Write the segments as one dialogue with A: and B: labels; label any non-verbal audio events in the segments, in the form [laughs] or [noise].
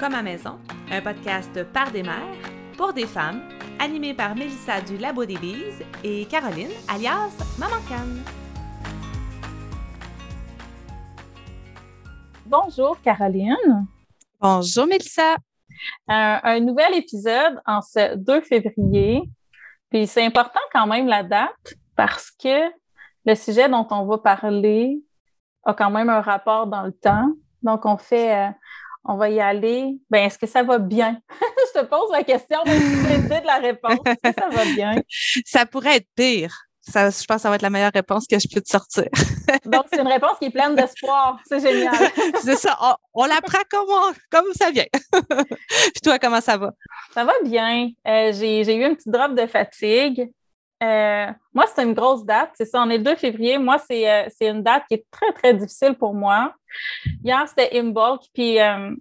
A: Comme à maison, un podcast par des mères, pour des femmes, animé par Mélissa du Labo des Bises et Caroline, alias Maman Canne.
B: Bonjour Caroline.
C: Bonjour Mélissa.
B: Un, un nouvel épisode en ce 2 février. Puis c'est important quand même la date parce que le sujet dont on va parler a quand même un rapport dans le temps. Donc, on fait, euh, on va y aller. Ben, est-ce que ça va bien? [laughs] je te pose la question, mais tu de la réponse. Est-ce que ça va bien? [laughs]
C: Ça pourrait être pire. Ça, je pense que ça va être la meilleure réponse que je peux te sortir. [laughs]
B: Donc, c'est une réponse qui est pleine d'espoir. C'est génial.
C: c'est ça. On, la prend comme, comme ça vient. Puis toi, comment ça va?
B: Ça va bien. Euh, j'ai eu un petit drop de fatigue. Euh, moi, c'est une grosse date. C'est ça, on est le 2 février. Moi, euh, c'est une date qui est très, très difficile pour moi. Hier, c'était Imbolc. Puis euh,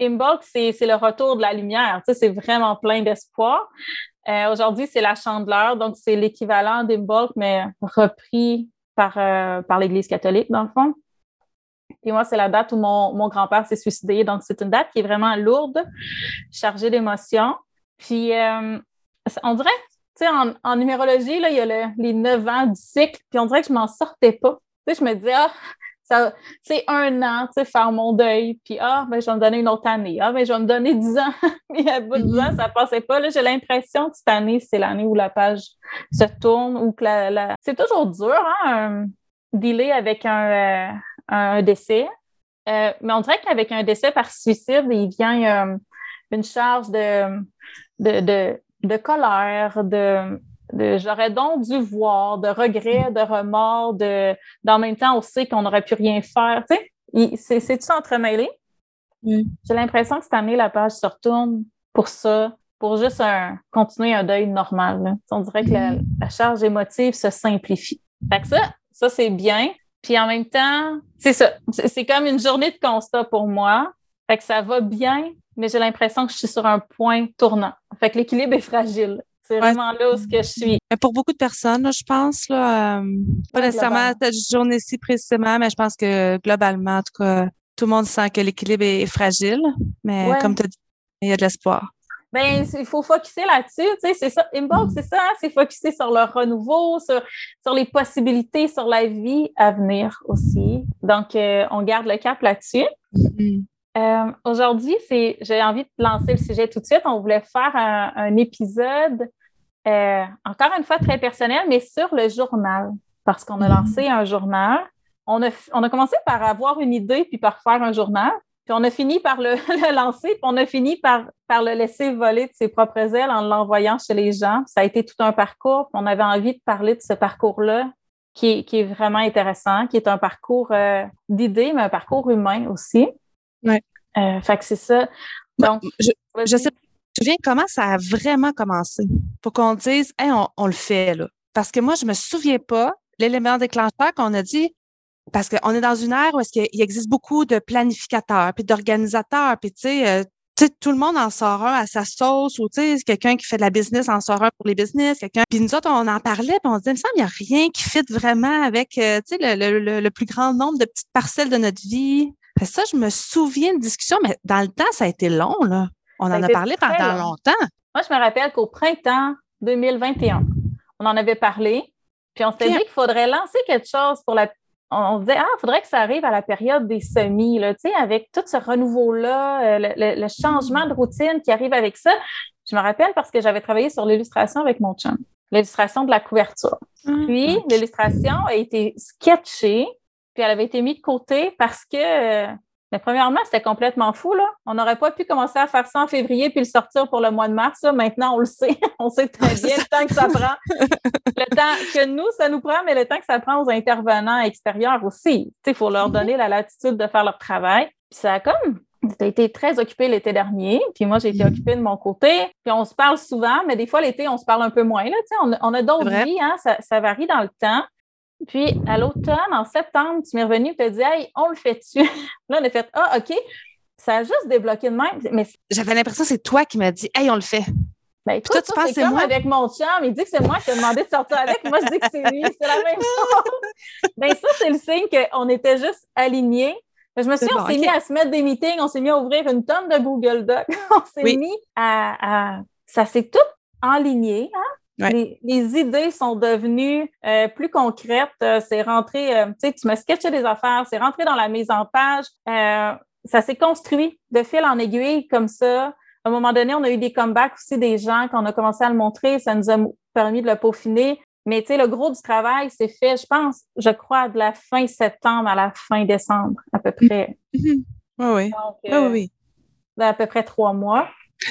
B: Imbolc, c'est le retour de la lumière. Tu sais, c'est vraiment plein d'espoir. Aujourd'hui, c'est la chandeleur. Donc, c'est l'équivalent d'Imbolc, mais repris par, par l'Église catholique, dans le fond. Et moi, c'est la date où mon, mon grand-père s'est suicidé. Donc, c'est une date qui est vraiment lourde, chargée d'émotions. Puis, on dirait tu sais, en, numérologie, là, il y a les neuf ans du cycle, puis on dirait que je m'en sortais pas. Tu sais, je me disais, ah, ça, c'est un an, tu sais, faire mon deuil, puis ah, ben, je vais me donner une autre année. Ah, ben, je vais me donner dix ans. [laughs] puis à bout de dix ans, mm-hmm. ça passait pas. Là, j'ai l'impression que cette année, c'est l'année où la page se tourne, ou que la, c'est toujours dur, hein, un dealer avec un, euh, un décès. Euh, mais on dirait qu'avec un décès par suicide, il vient euh, une charge de, de, de de colère, de, j'aurais donc dû voir, de regrets, de remords, de, d'en même temps, on sait qu'on n'aurait pu rien faire. Tu sais, c'est, tout entremêlé? Mm. J'ai l'impression que cette année, la page se retourne pour ça, pour juste un, continuer un deuil normal. On dirait que mm. la, charge émotive se simplifie. Fait que ça, ça, c'est bien. Puis en même temps, c'est ça. C'est comme une journée de constat pour moi. Fait que ça va bien, mais j'ai l'impression que je suis sur un point tournant. Fait que l'équilibre est fragile. C'est vraiment là où ce que je suis.
C: Mais pour beaucoup de personnes, je pense, là, euh, pas nécessairement cette journée-ci précisément, mais je pense que globalement, en tout cas, tout le monde sent que l'équilibre est fragile. Mais comme tu as dit, il y a de l'espoir.
B: Ben, il faut focuser là-dessus, tu sais, c'est ça. Inbox, c'est ça, hein, c'est focuser sur le renouveau, sur, sur les possibilités, sur la vie à venir aussi. Donc, euh, on garde le cap là-dessus. Mm-hmm. Euh, aujourd'hui, j'ai envie de lancer le sujet tout de suite. On voulait faire un, épisode, euh, encore une fois très personnel, mais sur le journal, parce qu'on a mm-hmm. lancé un journal. On a, on a commencé par avoir une idée, puis par faire un journal. Puis on a fini par [laughs] le, lancer, puis on a fini par, par le laisser voler de ses propres ailes en l'envoyant chez les gens. Ça a été tout un parcours, puis on avait envie de parler de ce parcours-là qui est, qui est vraiment intéressant, qui est un parcours euh, d'idées, mais un parcours humain aussi.
C: Ouais.
B: Euh, fait que c'est ça. Donc,
C: je, je sais, tu te souviens comment ça a vraiment commencé pour qu'on dise, hey, on, le fait, là. Parce que moi, je me souviens pas l'élément déclencheur qu'on a dit, parce qu'on est dans une ère où est-ce qu'il existe beaucoup de planificateurs, puis d'organisateurs, puis tu sais, euh, tout le monde en sort un à sa sauce, ou tu sais, quelqu'un qui fait de la business en sort un pour les business, quelqu'un. Puis nous autres, on en parlait, puis on se disait, il me semble, il n'y a rien qui fit vraiment avec, euh, tu sais, le, le, le, plus grand nombre de petites parcelles de notre vie ça, je me souviens de discussion, mais dans le temps, ça a été long, là. On en a parlé pendant longtemps.
B: Moi, je me rappelle qu'au printemps 2021, on en avait parlé, puis on s'était dit qu'il faudrait lancer quelque chose pour la. On disait, ah, il faudrait que ça arrive à la période des semis, là, tu sais, avec tout ce renouveau-là, euh, le, changement de routine qui arrive avec ça. Je me rappelle parce que j'avais travaillé sur l'illustration avec mon chum, l'illustration de la couverture. Ah. Puis, l'illustration a été sketchée puis elle avait été mise de côté parce que, euh, mais premièrement, c'était complètement fou. Là. On n'aurait pas pu commencer à faire ça en février puis le sortir pour le mois de mars. Maintenant, on le sait. [laughs] on sait très bien le temps que ça prend. le temps que nous, ça nous prend, mais le temps que ça prend aux intervenants extérieurs aussi. Il faut leur mm-hmm. donner la latitude de faire leur travail. Puis ça a comme tu été très occupé l'été dernier, puis moi, j'ai été mm-hmm. occupée de mon côté. Puis on se parle souvent, mais des fois, l'été, on se parle un peu moins. Là, on, on a d'autres vies, hein, ça, ça, varie dans le temps. Puis à l'automne, en septembre, tu m'es revenu et tu as dit Hey, on le fait-tu? [laughs] là, on a fait Ah, OK. Ça a juste débloqué de même. Mais...
C: J'avais l'impression que c'est toi qui m'as dit Hey, on le fait.
B: Ben, toi, tu penses c'est comme moi? avec mon chum. Il dit que c'est moi qui ai demandé de sortir avec. Moi, je dis que c'est lui. C'est la même chose. [laughs] ben, ça, c'est le signe qu'on était juste alignés. Je me souviens, on s'est mis à se mettre des meetings, on s'est mis à ouvrir une tonne de Google Docs, [laughs] on s'est mis à, Ça s'est tout enligné, hein? Les, idées sont devenues euh, plus concrètes. Euh, c'est rentré, euh, tu sais, tu me sketché des affaires, c'est rentré dans la mise en page. ça s'est construit de fil en aiguille comme ça. À un moment donné, on a eu des comebacks aussi des gens qu'on a commencé à le montrer. Ça nous a permis de le peaufiner. Mais tu sais, le gros du travail, c'est fait, je pense, je crois, de la fin septembre à la fin décembre, à peu près.
C: Oui, oui.
B: oui, oui. À peu près trois mois.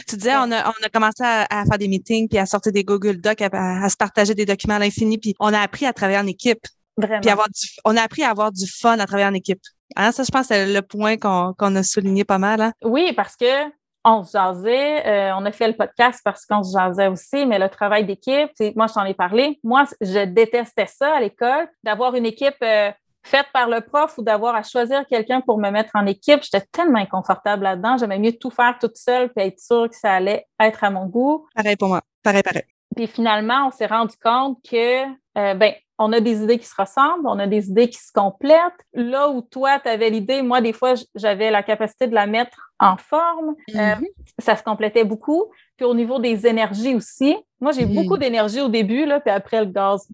C: Tu disais, on a, on a commencé à, faire des meetings, puis à sortir des Google Docs, à, se partager des documents à l'infini, puis on a appris à travailler en équipe.
B: Vraiment.
C: Puis avoir du, on a appris à avoir du fun à travailler en équipe. Hein, ça, je pense, c'est le point qu'on a souligné pas mal. Hein?
B: Oui, parce que on se jasait, euh, on a fait le podcast parce qu'on se jasait aussi, mais le travail d'équipe, moi, je t'en ai parlé. Moi, je détestais ça à l'école, d'avoir une équipe euh, faite par le prof ou d'avoir à choisir quelqu'un pour me mettre en équipe. J'étais tellement inconfortable là-dedans. J'aimais mieux tout faire toute seule puis être sûre que ça allait être à mon goût.
C: Pareil pour moi. Pareil, pareil.
B: Puis finalement, on s'est rendu compte que, euh, ben, on a des idées qui se ressemblent, on a des idées qui se complètent. Là où toi, tu avais l'idée, moi, des fois, j'avais la capacité de la mettre en forme. Euh, mm-hmm. ça se complétait beaucoup. Puis au niveau des énergies aussi, moi, j'ai mm-hmm. beaucoup d'énergie au début, là, puis après, le gaz,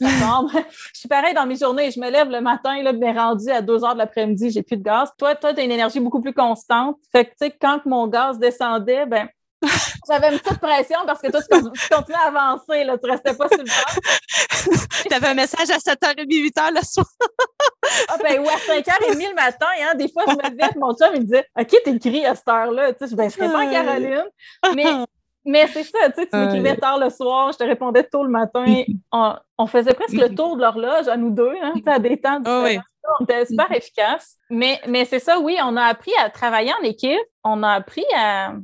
B: [laughs] je suis pareil dans mes journées. Je me lève le matin, là, mais rendu à 2 heures de l'après-midi, j'ai plus de gaz. Toi, toi, tu as une énergie beaucoup plus constante. Fait que, tu sais, quand mon gaz descendait, ben [laughs] j'avais une petite pression parce que toi, tu, continuais à avancer, là, tu restais pas sur le banc. [laughs]
C: tu avais un message à 7h30, 8h le soir.
B: ah ben oui, à 5h30 le matin, hein, des fois, je me levais, mon chum, il me disait OK, t'écris à cette heure-là. Tu sais, ben, je serais pas Caroline. Mais, mais c'est ça, tu sais, tu m'écrivais tard le soir, je te répondais tôt le matin. [laughs] On, faisait presque le tour de l'horloge à nous deux, hein, à des temps
C: oh, oui.
B: On était super efficace. Mais, mais c'est ça, oui, on a appris à travailler en équipe. On a appris à,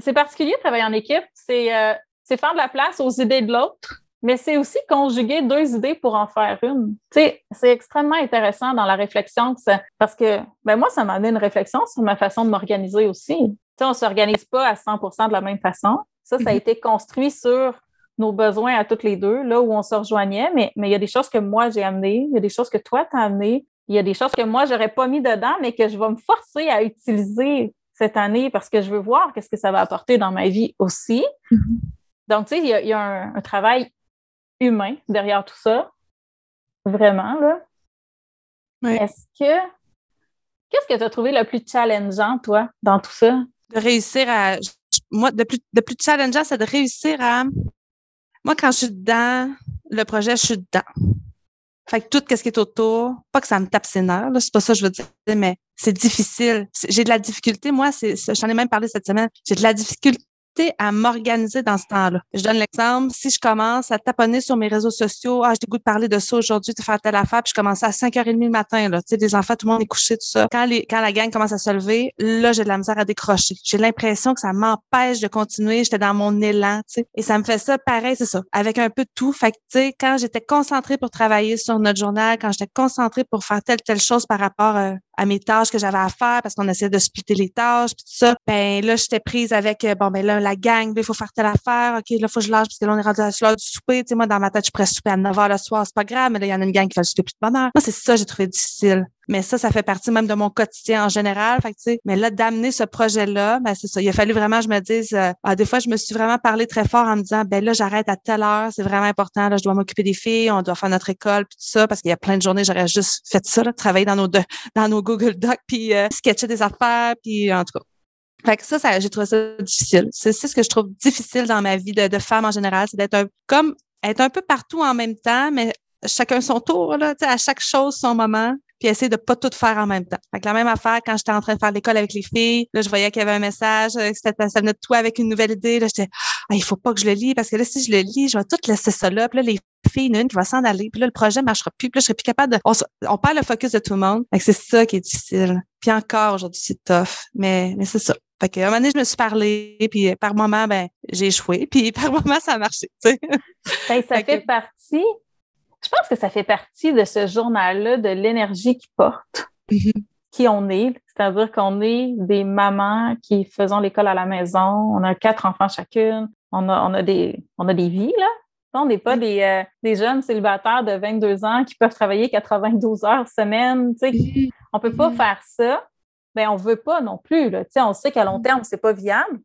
B: c'est particulier de travailler en équipe. Euh, c'est faire de la place aux idées de l'autre, mais c'est aussi conjuguer deux idées pour en faire une. c'est extrêmement intéressant dans la réflexion parce que ben moi, ça m'a amené une réflexion sur ma façon de m'organiser aussi. on ne s'organise pas à 100% de la même façon. Ça, ça a mm-hmm. été construit sur nos besoins à toutes les deux, là où on se rejoignait, mais, mais il y a des choses que moi j'ai amenées, il y a des choses que toi tu as amenées, il y a des choses que moi j'aurais pas mis dedans, mais que je vais me forcer à utiliser cette année parce que je veux voir qu'est-ce que ça va apporter dans ma vie aussi. Mm-hmm. Donc, tu sais, il y a, un, travail humain derrière tout ça. Vraiment, là. Est-ce que. Qu'est-ce que tu as trouvé le plus challengeant, toi, dans tout ça?
C: De réussir à. Moi, de plus, de plus challengeant, c'est de réussir à. Moi, quand je suis dedans, le projet, je suis dedans. Fait que tout ce qui est autour, pas que ça me tape ses nerfs, c'est pas ça que je veux dire, mais c'est difficile. J'ai de la difficulté, moi, j'en ai même parlé cette semaine, j'ai de la difficulté à m'organiser dans ce temps-là. Je donne l'exemple, si je commence à taponner sur mes réseaux sociaux, ah, j'ai goût de parler de ça aujourd'hui, de faire telle affaire, puis je commence à 5h30 le matin, là, tu sais, des enfants, tout le monde est couché, tout ça. Quand, les, quand la gang commence à se lever, là, j'ai de la misère à décrocher. J'ai l'impression que ça m'empêche de continuer, j'étais dans mon élan, tu sais. Et ça me fait ça pareil, c'est ça, avec un peu de tout. Fait que, tu sais, quand j'étais concentrée pour travailler sur notre journal, quand j'étais concentrée pour faire telle, telle chose par rapport euh, à mes tâches que j'avais à faire parce qu'on essayait de splitter les tâches puis tout ça. Ben là, j'étais prise avec euh, bon ben là la gang, il faut faire telle affaire, OK, là faut que je lâche parce que là on est rendu à l'heure du souper, tu sais moi dans ma tête je pourrais souper à 9 h le soir, c'est pas grave, mais là il y en a une gang qui fait le souper plus de bonne heure. Moi c'est ça j'ai trouvé difficile. Mais ça, ça fait partie même de mon quotidien en général. Fait que, mais là, d'amener ce projet-là, ben, c'est ça. Il a fallu vraiment je me dise, euh, ah, des fois, je me suis vraiment parlé très fort en me disant, ben là, j'arrête à telle heure, c'est vraiment important. Là, je dois m'occuper des filles, on doit faire notre école, puis tout ça, parce qu'il y a plein de journées, j'aurais juste fait ça, là, travailler dans nos, [laughs] dans nos Google Docs, puis euh, sketcher des affaires, puis en tout cas. Fait que ça, ça j'ai trouvé ça difficile. C'est ce que je trouve difficile dans ma vie de, femme en général, c'est d'être un, comme être un peu partout en même temps, mais chacun son tour, là, à chaque chose son moment puis essayer de pas tout faire en même temps. Fait que la même affaire, quand j'étais en train de faire l'école avec les filles, là, je voyais qu'il y avait un message, euh, que ça venait de toi avec une nouvelle idée. Là, j'étais, ah, il faut pas que je le lis parce que là, si je le lis, je vais tout laisser ça là. Puis là, les filles, une, qui va s'en aller. Puis là, le projet marchera plus. Puis là, je serai plus capable de. On, perd le focus de tout le monde. Fait que c'est ça qui est difficile. Puis encore aujourd'hui, c'est tough. Mais, mais c'est ça. Fait que, un moment donné, je me suis parlé, puis euh, par moment, ben, j'ai échoué, puis [laughs] par moment, ça a marché. Tu sais.
B: Ben, ça fait partie je pense que ça fait partie de ce journal-là, de l'énergie qu'il porte, mm-hmm. qui on est. C'est-à-dire qu'on est des mamans qui faisons l'école à la maison. On a quatre enfants chacune. On a, on a, des, on a des vies, là. On n'est pas des, euh, des, jeunes célibataires de 22 ans qui peuvent travailler 92 heures semaine. Mm-hmm. On ne peut pas faire ça. mais ben, on ne veut pas non plus. Là. On sait qu'à long terme, ce n'est pas viable.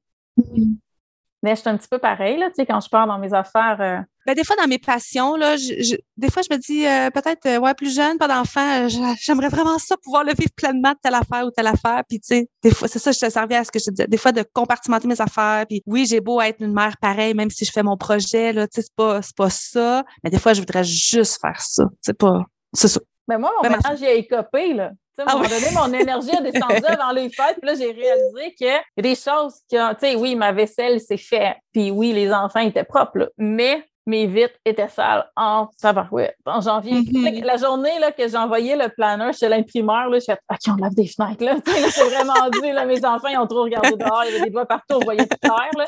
B: Mais je suis un petit peu pareil, là, quand je pars dans mes affaires. Euh.
C: Ben, des fois, dans mes passions, là, des fois, je me dis, euh, peut-être, euh, ouais, plus jeune, pas d'enfant, j'aimerais vraiment ça, pouvoir le vivre pleinement telle affaire ou telle affaire. Puis, tu sais, des fois, c'est ça, je te servais à ce que je disais, des fois, de compartimenter mes affaires. Puis, oui, j'ai beau être une mère pareille, même si je fais mon projet, là, tu sais, c'est pas, pas ça. Mais des fois, je voudrais juste faire ça. C'est pas, c'est ça.
B: Mais moi, mon ménage, j'ai écopé, là. À un ah moment donné, mon énergie a descendu [laughs] avant les fêtes. Puis là, j'ai réalisé qu'il y a des choses qui ont. Tu sais, oui, ma vaisselle s'est fait. Puis oui, les enfants étaient propres. Mais mes vitres étaient sales en tabarouette. En janvier, mm-hmm. la journée là, que j'ai envoyé le planner chez l'imprimeur, je fait OK, on lave des fenêtres. Là. [laughs] c'est vraiment dû. Là, mes enfants, ils ont trop regardé dehors. Il y avait des doigts partout. On voyait tout clair. Là.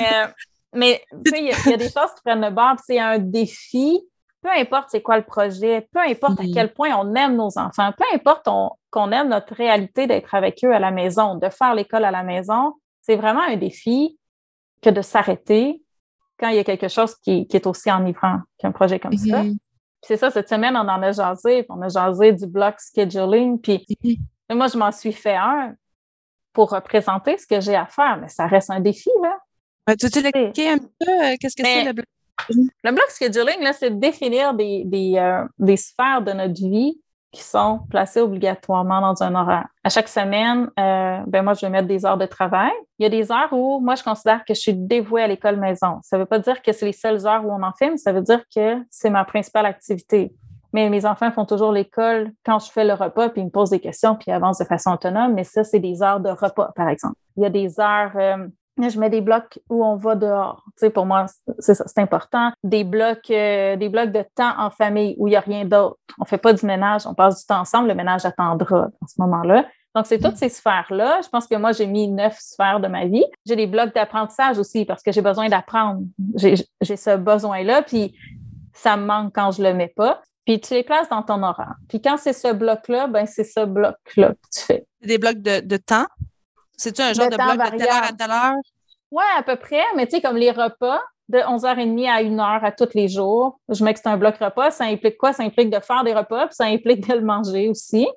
B: Euh, mais il y, y, a des choses qui prennent le bord. C'est un défi peu importe c'est quoi le projet, peu importe à quel point on aime nos enfants, peu importe qu'on aime notre réalité d'être avec eux à la maison, de faire l'école à la maison, c'est vraiment un défi que de s'arrêter quand il y a quelque chose qui, est aussi enivrant qu'un projet comme ça. Mm-hmm. C'est ça, cette semaine, on en a jasé, on a jasé du block scheduling, puis mm-hmm. moi, je m'en suis fait un pour représenter ce que j'ai à faire, mais ça reste un défi, là.
C: Ben, tu l'expliquer un peu euh, qu'est-ce que c'est le bloc
B: le bloc scheduling, c'est de définir euh, des, sphères de notre vie qui sont placées obligatoirement dans un horaire. À chaque semaine, euh, ben moi, je vais mettre des heures de travail. Il y a des heures où moi, je considère que je suis dévouée à l'école maison. Ça ne veut pas dire que c'est les seules heures où on en fait, mais ça veut dire que c'est ma principale activité. Mais mes enfants font toujours l'école quand je fais le repas, puis ils me posent des questions, puis ils avancent de façon autonome. Mais ça, c'est des heures de repas, par exemple. Il y a des heures euh, je mets des blocs où on va dehors. Tu sais, pour moi, c'est ça, c'est important. Des blocs, euh, des blocs de temps en famille où il n'y a rien d'autre. On ne fait pas du ménage, on passe du temps ensemble. Le ménage attendra à ce moment-là. Donc, c'est toutes ces sphères-là. Je pense que moi, j'ai mis neuf sphères de ma vie. J'ai des blocs d'apprentissage aussi parce que j'ai besoin d'apprendre. J'ai, ce besoin-là, puis ça me manque quand je le mets pas. Puis tu les places dans ton horaire. Puis quand c'est ce bloc-là, ben c'est ce bloc-là que tu fais.
C: Des blocs de temps? C'est-tu un genre de, bloc de telle heure à telle heure?
B: Oui, à peu près, mais tu sais, comme les repas, de 11h30 à 1h à tous les jours. Je mets que c'est un bloc repas. Ça implique quoi? Ça implique de faire des repas, puis ça implique de le manger aussi.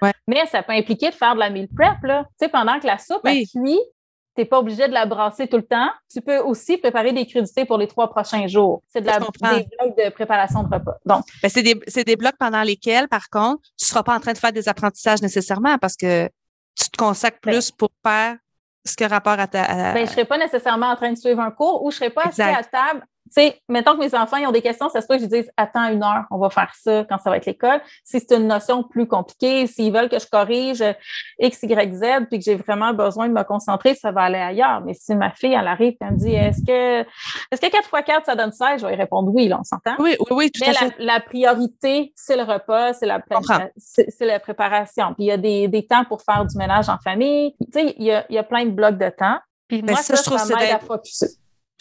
B: Ouais. Mais ça peut impliquer de faire de la meal prep. Là. Tu sais, pendant que la soupe est cuit, tu n'es pas obligé de la brasser tout le temps. Tu peux aussi préparer des crudités pour les trois prochains jours. C'est de la, des blocs de préparation de repas. Donc,
C: c'est des, des, blocs pendant lesquels, par contre, tu ne seras pas en train de faire des apprentissages nécessairement parce que tu te consacres ben plus pour faire ce que rapport à ta.
B: Ben, je ne serais pas nécessairement en train de suivre un cours ou je ne serais pas assis à table sais, mettons que mes enfants ils ont des questions, ça se peut que je dise attends une heure, on va faire ça quand ça va être l'école. Si c'est une notion plus compliquée, s'ils veulent que je corrige X, Y, Z, puis que j'ai vraiment besoin de me concentrer, ça va aller ailleurs. Mais si ma fille, elle arrive et elle me dit est-ce que est-ce que 4 x 4, ça donne 16? Je vais répondre oui, là, on s'entend.
C: Oui, oui, oui, tout
B: Mais à la, la, priorité, c'est le repas, c'est la, c'est la préparation. Puis il y a des, des, temps pour faire du ménage en famille. Tu sais, il y a, il y a plein de blocs de temps. Puis ben, moi, ça, je trouve ça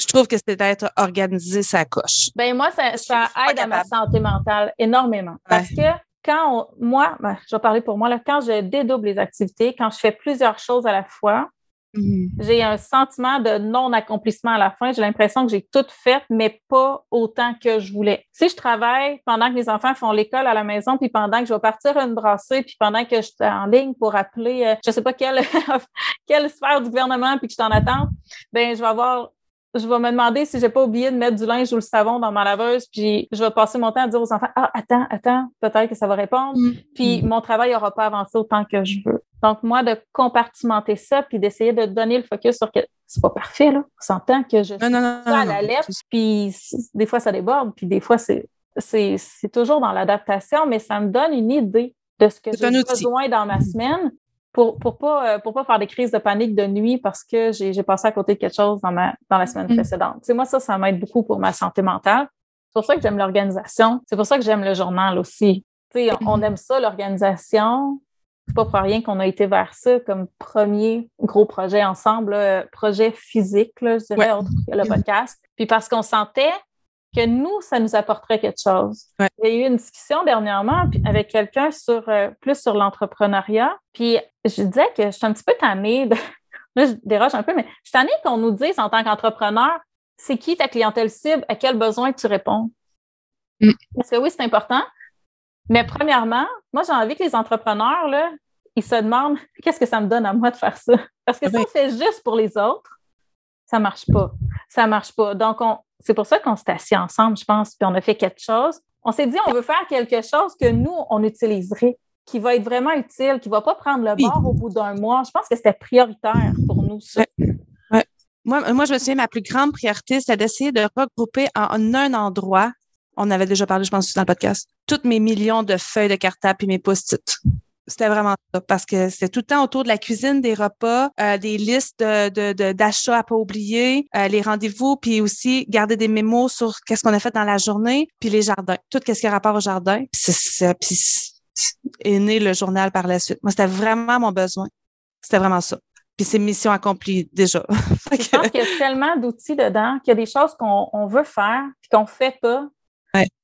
C: je trouve que c'est d'être organisé, ça coche.
B: Ben moi, ça, aide à ma santé mentale énormément. Parce que quand moi, ben, je vais parler pour moi, là, quand je dédouble les activités, quand je fais plusieurs choses à la fois, mm-hmm. j'ai un sentiment de non-accomplissement à la fin. J'ai l'impression que j'ai tout fait, mais pas autant que je voulais. Si je travaille pendant que mes enfants font l'école à la maison, puis pendant que je vais partir une brassée, puis pendant que je suis en ligne pour appeler, euh, je sais pas quelle, [laughs] quelle sphère du gouvernement, puis que je t'en attends, ben je vais avoir je vais me demander si j'ai pas oublié de mettre du linge ou le savon dans ma laveuse, puis je vais passer mon temps à dire aux enfants Ah, attends, attends, peut-être que ça va répondre. Mm. Puis mon travail n'aura pas avancé autant que je veux. Donc, moi, de compartimenter ça, puis d'essayer de donner le focus sur que c'est pas parfait, là. On s'entend que je suis à la lettre, puis des fois ça déborde, puis des fois c'est c'est toujours dans l'adaptation, mais ça me donne une idée de ce que j'ai besoin dans ma semaine pour pour pas euh, pour pas faire des crises de panique de nuit parce que j'ai passé à côté de quelque chose dans ma dans la semaine mm. précédente. C'est moi ça ça m'aide beaucoup pour ma santé mentale. C'est pour ça que j'aime l'organisation. C'est pour ça que j'aime le journal aussi. Tu sais, on, mm-hmm. aime ça l'organisation. C'est pas pour rien qu'on a été vers ça comme premier gros projet ensemble, projet physique, là, je dirais, autre que le podcast. Puis parce qu'on sentait que nous, ça nous apporterait quelque chose. Il y a eu une discussion dernièrement avec quelqu'un sur euh, plus sur l'entrepreneuriat. Puis je disais que je suis un petit peu tannée de. [laughs] Là, je déroge un peu, mais je suis tannée qu'on nous dise en tant qu'entrepreneur, c'est qui ta clientèle cible, à quel besoin tu réponds.
C: Mm.
B: Parce que oui, c'est important. Mais premièrement, moi, j'ai envie que les entrepreneurs, là, ils se demandent [laughs] qu'est-ce que ça me donne à moi de faire ça? Parce que si on fait juste pour les autres, ça ne marche pas. Ça ne marche pas. Donc, c'est pour ça qu'on s'est assis ensemble, je pense, puis on a fait quelque chose. On s'est dit, on veut faire quelque chose que nous, on utiliserait, qui va être vraiment utile, qui ne va pas prendre le bord au bout d'un mois. Je pense que c'était prioritaire pour nous, ça.
C: Moi, moi, je me souviens, ma plus grande priorité, c'était d'essayer de regrouper en un endroit, on avait déjà parlé, je pense, dans le podcast, toutes mes millions de feuilles de cartable et mes post-it. C'était vraiment ça, parce que c'était tout le temps autour de la cuisine, des repas, euh, des listes d'achats de, de, à pas oublier, euh, les rendez-vous, puis aussi garder des mémos sur qu'est-ce qu'on a fait dans la journée, puis les jardins, tout ce qui a rapport au jardin. Puis est né le journal par la suite. Moi, c'était vraiment mon besoin. C'était vraiment ça. Puis c'est mission accomplie déjà. [laughs]
B: je pense qu'il y a tellement d'outils dedans qu'il y a des choses qu'on veut faire puis qu'on ne fait pas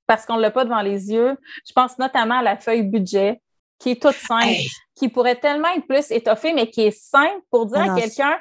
B: parce qu'on ne l'a pas devant les yeux. Je pense notamment à la feuille budget qui est toute simple, qui pourrait tellement être plus étoffée, mais qui est simple pour dire à quelqu'un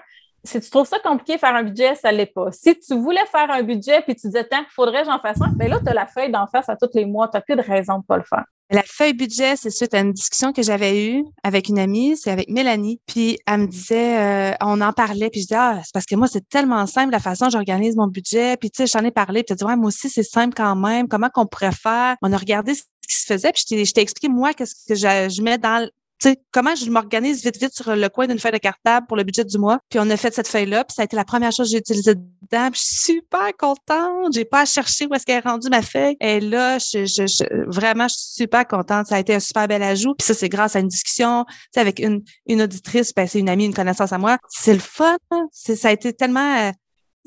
B: si tu trouves ça compliqué de faire un budget, ça ne l'est pas. Si tu voulais faire un budget puis tu disais, tant qu'il faudrait j'en fasse un, bien là, tu as la feuille d'en face à tous les mois. Tu n'as plus de raison de ne pas le faire.
C: La feuille budget, c'est suite à une discussion que j'avais eue avec une amie, c'est avec Mélanie. Puis elle me disait, euh, on en parlait, puis je disais, ah, c'est parce que moi, c'est tellement simple la façon dont j'organise mon budget. Puis tu sais, j'en ai parlé, puis tu dit, ouais, moi aussi, c'est simple quand même. Comment qu'on pourrait faire? On a regardé ce qui se faisait, puis je t'ai expliqué, moi, qu'est-ce que je, je mets dans sais, comment je m'organise vite, vite sur le coin d'une feuille de cartable pour le budget du mois. Puis on a fait cette feuille-là, puis ça a été la première chose que j'ai utilisée dedans. Puis je suis super contente. J'ai pas à chercher où est-ce qu'elle est rendue ma feuille. Et là, je, je, vraiment, je suis super contente. Ça a été un super bel ajout. Puis ça, c'est grâce à une discussion, tu avec une, une auditrice, ben, c'est une amie, une connaissance à moi. C'est le fun. Hein. Ça a été tellement... Euh,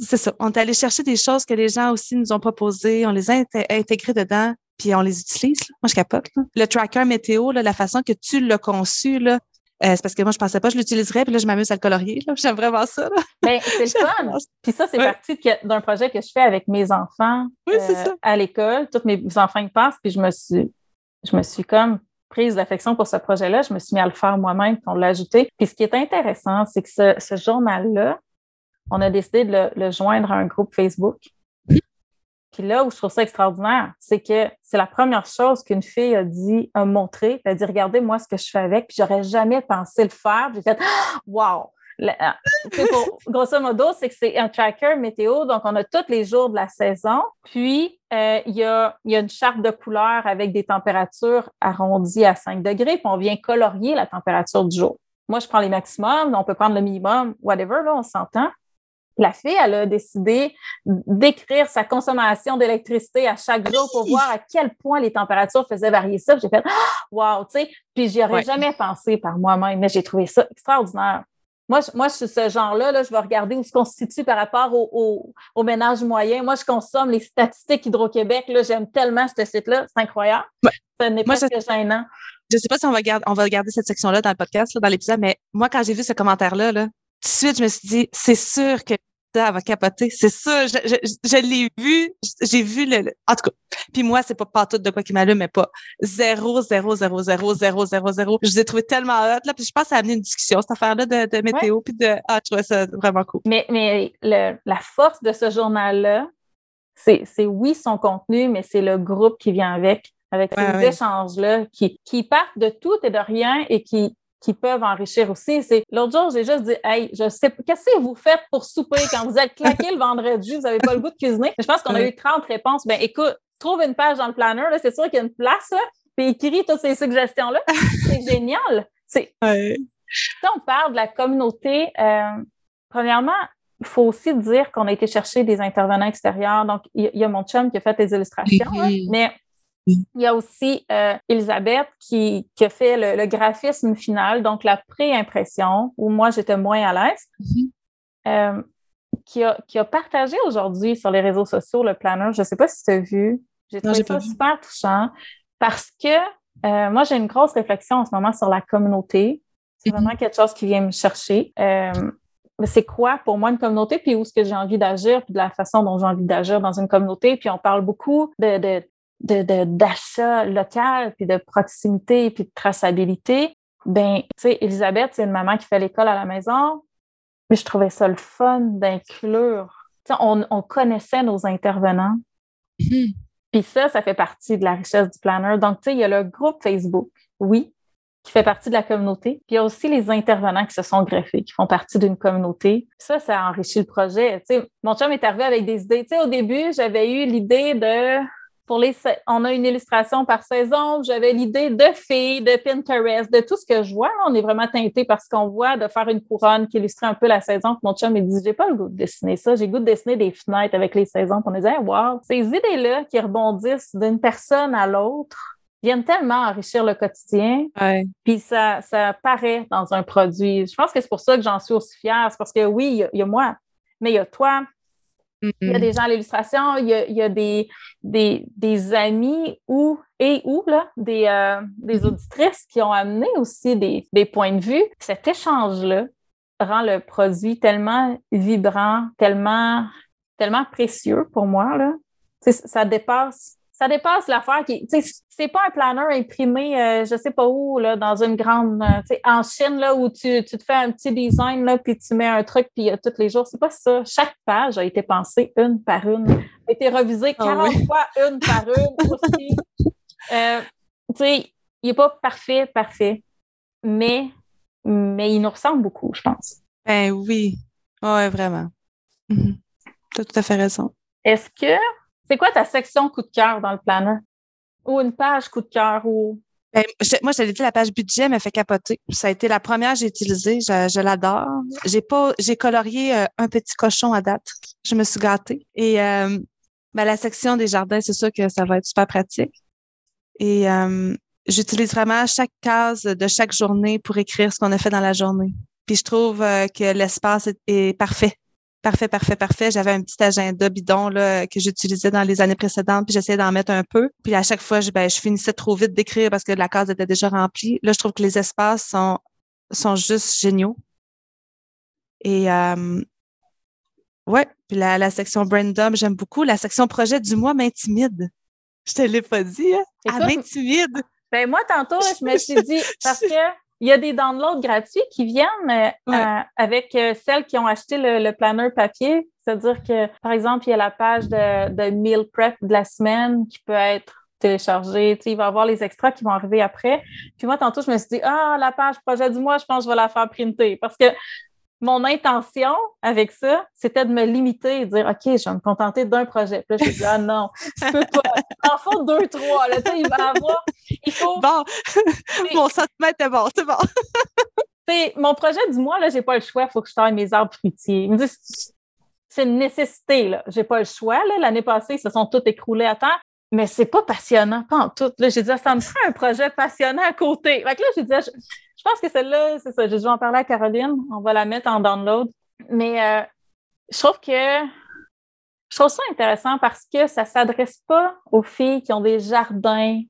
C: c'est ça. On est allé chercher des choses que les gens aussi nous ont proposées. On les a intégrées dedans puis on les utilise. Moi, je capote. Le tracker météo, la façon que tu l'as conçu, là, euh, c'est parce que moi, je pensais pas que je l'utiliserais, puis là, je m'amuse à le colorier. J'aime vraiment ça.
B: Ben, c'est le fun. [laughs] Puis ça, c'est parti d'un projet que je fais avec mes enfants euh, à l'école. Tous mes enfants y passent, puis je me suis, je me suis comme prise d'affection pour ce projet-là. Je me suis mis à le faire moi-même, puis on l'a ajouté. Puis ce qui est intéressant, c'est que ce, journal-là, on a décidé de le joindre à un groupe Facebook. Puis là où je trouve ça extraordinaire, c'est que c'est la première chose qu'une fille a dit, a montré. Elle a dit Regardez moi ce que je fais avec, puis j'aurais jamais pensé le faire. J'ai fait [gasps] Wow! [laughs] grosso modo, c'est que c'est un tracker météo, donc on a tous les jours de la saison. Puis, euh, il, y a, y, a, une charte de couleurs avec des températures arrondies à 5 degrés, puis on vient colorier la température du jour. Moi, je prends les maximums, on peut prendre le minimum, whatever, là, on s'entend la fille, elle a décidé d'écrire sa consommation d'électricité à chaque jour pour voir à quel point les températures faisaient varier ça. J'ai fait Wow, tu sais, puis j'y aurais jamais pensé par moi-même, mais j'ai trouvé ça extraordinaire. Moi, je, moi, je suis ce genre-là, là, je vais regarder où se constitue par rapport au, au, ménage moyen. Moi, je consomme les statistiques Hydro-Québec. J'aime tellement ce site-là. C'est incroyable. Ce n'est pas gênant.
C: Je ne sais pas si on va, garder, on va garder cette section-là dans le podcast, dans l'épisode, mais moi, quand j'ai vu ce commentaire-là, là, tout de suite, je me suis dit, c'est sûr que elle va capoter. C'est ça, je, je, je l'ai vu, j'ai vu le, En tout cas, puis moi, c'est pas pas tout de quoi qui m'allume, mais pas 0, 0, 0, 0, 0, 0, 0. Je l'ai trouvé tellement hot, là, puis je pense que ça a amené une discussion, cette affaire-là de, de météo, puis de... Ah, je trouvais ça vraiment cool.
B: Mais, mais le, la force de ce journal-là, c'est, c'est oui son contenu, mais c'est le groupe qui vient avec, avec ces échanges-là qui, qui partent de tout et de rien et qui, qui peuvent enrichir aussi. C'est l'autre jour, j'ai juste dit Hey, je sais qu'est-ce que vous faites pour souper quand vous êtes claqué le vendredi, vous n'avez pas le goût de cuisiner? Je pense qu'on a eu 30 réponses. Ben écoute, trouve une page dans le planner, c'est sûr qu'il y a une place, là, puis écris toutes ces suggestions-là. [laughs] C'est génial. C'est. Si on parle de la communauté, euh, premièrement, il faut aussi dire qu'on a été chercher des intervenants extérieurs. Donc, il y, a mon chum qui a fait les illustrations, mais il y a aussi euh, Elisabeth qui, qui, a fait le, graphisme final, donc la pré-impression, où moi j'étais moins à l'aise, mm-hmm. euh, qui, a, qui, a, partagé aujourd'hui sur les réseaux sociaux le planner. Je ne sais pas si tu as vu. J'ai trouvé ça super touchant parce que euh, moi j'ai une grosse réflexion en ce moment sur la communauté. C'est mm-hmm. vraiment quelque chose qui vient me chercher. c'est quoi pour moi une communauté, puis où est-ce que j'ai envie d'agir, puis de la façon dont j'ai envie d'agir dans une communauté? Puis on parle beaucoup de, de d'achat de, local, puis de proximité, puis de traçabilité, ben, tu sais, Elisabeth, c'est une maman qui fait l'école à la maison, mais je trouvais ça le fun d'inclure, on, on, connaissait nos intervenants.
C: Mhm.
B: Puis ça, ça fait partie de la richesse du planner. Donc, tu sais, il y a le groupe Facebook, oui, qui fait partie de la communauté. Puis il y a aussi les intervenants qui se sont greffés, qui font partie d'une communauté. Ça, ça enrichit le projet. Tu sais, mon chum est arrivé avec des idées. Tu sais, au début, j'avais eu l'idée de pour les, on a une illustration par saison. J'avais l'idée de filles, de Pinterest, de tout ce que je vois. On est vraiment teinté parce qu'on voit de faire une couronne qui illustre un peu la saison. Mon chum me dit, j'ai pas le goût de dessiner ça. J'ai le goût de dessiner des fenêtres avec les saisons. Puis on disait, wow, ces idées-là qui rebondissent d'une personne à l'autre viennent tellement enrichir le quotidien.
C: Ouais.
B: Puis ça, ça paraît dans un produit. Je pense que c'est pour ça que j'en suis aussi fière. C'est parce que oui, il y a- il y, a moi, mais il y a toi, il y a
C: Mhm.
B: des gens à l'illustration, il y a, il y a des, des, des amis ou et ou là, des, euh, des auditrices qui ont amené aussi des, des points de vue. Cet échange-là rend le produit tellement vibrant, tellement, tellement précieux pour moi. Là. Ça dépasse. Ça dépasse l'affaire qui. tu sais, C'est pas un planner imprimé, euh, je sais pas où, là, dans une grande. euh, tu sais, en Chine, là, où tu, tu te fais un petit design, là, puis tu mets un truc, puis il y a tous les jours. C'est pas ça. Chaque page a été pensée une par une, a été revisée
C: Ah
B: 40
C: oui.
B: fois une par une aussi. [laughs] Euh, tu sais, il n'est pas parfait, parfait, mais, mais il nous ressemble beaucoup, je pense.
C: Ben oui. Ouais, vraiment. Mhm. Tu as tout à fait raison.
B: Est-ce que. C'est quoi ta section coup de cœur dans le planner? Ou une page coup de cœur? Ou...
C: Ben, je- moi, je l'ai dit, la page budget m'a fait capoter. Ça a été la première que j'ai utilisée. Je, je l'adore. J'ai pas, j'ai colorié euh, un petit cochon à date. Je me suis gâtée. Et euh, ben, la section des jardins, c'est sûr que ça va être super pratique. Et euh, j'utilise vraiment chaque case de chaque journée pour écrire ce qu'on a fait dans la journée. Puis je trouve que l'espace est parfait. Parfait, parfait, parfait. J'avais un petit agenda bidon là, que j'utilisais dans les années précédentes, puis j'essayais d'en mettre un peu. Puis à chaque fois, je, ben, je finissais trop vite d'écrire parce que la case était déjà remplie. Là, je trouve que les espaces sont, sont juste géniaux. Et euh, ouais, puis la, la section Brandom, j'aime beaucoup. La section projet du mois m'intimide. Je te l'ai pas dit, hein? Elle m'intimide.
B: Ben moi, tantôt, je me suis dit, parce que il y a des downloads gratuits qui viennent euh,
C: Ouais.
B: euh, avec euh, celles qui ont acheté le, le planner papier. C'est-à-dire que, par exemple, il y a la page de, de meal prep de la semaine qui peut être téléchargée. Tu sais, il va y avoir les extras qui vont arriver après. Puis moi, tantôt, je me suis dit, ah, la page projet du mois, je pense que je vais la faire printer. Parce que mon intention avec ça, c'était de me limiter et de dire, OK, je vais me contenter d'un projet. Puis là, je me dit, ah non, tu peux pas. Il en faut deux, trois. Là, il va avoir. Il faut.
C: Bon, mon sentiment était bon, c'est bon.
B: C'est mon projet du mois, là, j'ai pas le choix, il faut que je taille mes arbres fruitiers. Il me dit, c'est- une nécessité, là. J'ai pas le choix, là. L'année passée, ils se sont tous écroulés à terre, mais c'est pas passionnant, pas en tout. Là, j'ai dit, ça me ferait un projet passionnant à côté. Fait que là, j'ai dit, je, je pense que celle-là, c'est ça. J'ai dû en parler à Caroline. On va la mettre en download. Mais euh, je trouve que je trouve ça intéressant parce que ça s'adresse pas aux filles qui ont des jardins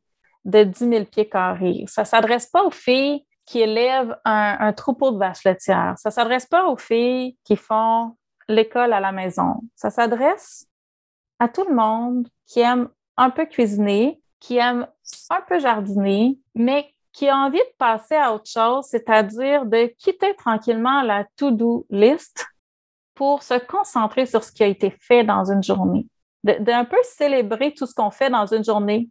B: de 10 000 pieds carrés. Ça s'adresse pas aux filles qui élèvent un, un troupeau de vaches laitières. Ça s'adresse pas aux filles qui font l'école à la maison. Ça s'adresse à tout le monde qui aime un peu cuisiner, qui aime un peu jardiner, mais qui a envie de passer à autre chose, c'est-à-dire de quitter tranquillement la to-do list pour se concentrer sur ce qui a été fait dans une journée, de, de un peu célébrer tout ce qu'on fait dans une journée,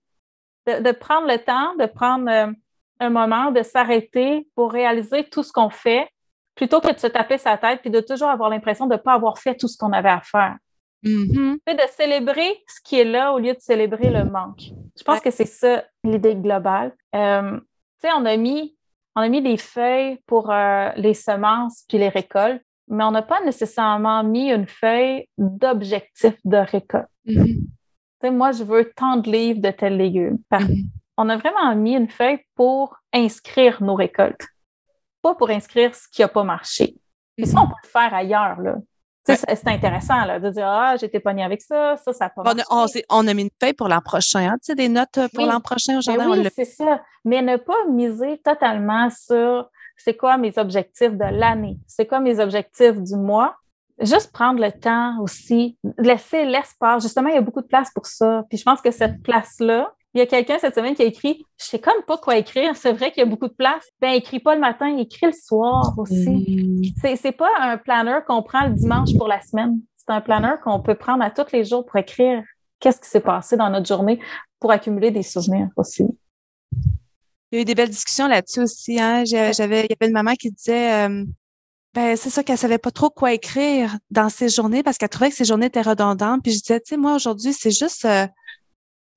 B: de, de prendre le temps, de prendre euh, un moment, de s'arrêter pour réaliser tout ce qu'on fait, plutôt que de se taper sa tête puis de toujours avoir l'impression de ne pas avoir fait tout ce qu'on avait à faire. Fait de célébrer ce qui est là au lieu de célébrer le manque. Je pense
C: Ouais.
B: que c'est ça l'idée globale. Euh, sais, on a mis on a mis des feuilles pour euh, les semences puis les récoltes, mais on n'a pas nécessairement mis une feuille d'objectif de récolte.
C: Mhm.
B: Tu sais, moi, je veux tant de livres de tels légumes. Par-
C: Mhm.
B: On a vraiment mis une feuille pour inscrire nos récoltes, pas pour inscrire ce qui n'a pas marché. Et ça, on peut le faire ailleurs, là. Sais, c'est- intéressant là, de dire Ah, j'étais pogné avec ça, ça, ça n'a pas
C: On a, on, a mis une feuille pour l'an prochain, hein, tu sais, des notes pour
B: Oui.
C: l'an prochain au
B: Mais
C: jardin. on
B: oui, c'est ça. Mais ne pas miser totalement sur c'est quoi mes objectifs de l'année, c'est quoi mes objectifs du mois? Juste prendre le temps aussi, laisser l'espace. Justement, il y a beaucoup de place pour ça. Puis je pense que cette place-là, il y a quelqu'un cette semaine qui a écrit Je sais comme pas quoi écrire. C'est vrai qu'il y a beaucoup de place. Ben, écris pas le matin, écris le soir aussi. C'est, c'est pas un planner qu'on prend le dimanche pour la semaine. c'est un planner qu'on peut prendre à tous les jours pour écrire qu'est-ce qui s'est passé dans notre journée pour accumuler des souvenirs aussi.
C: Il y a eu des belles discussions là-dessus aussi. Hein? J'avais, il y avait une maman qui disait, euh, ben c'est ça qu'elle savait pas trop quoi écrire dans ses journées parce qu'elle trouvait que ses journées étaient redondantes. Puis je disais, tu sais, moi aujourd'hui, c'est juste, euh,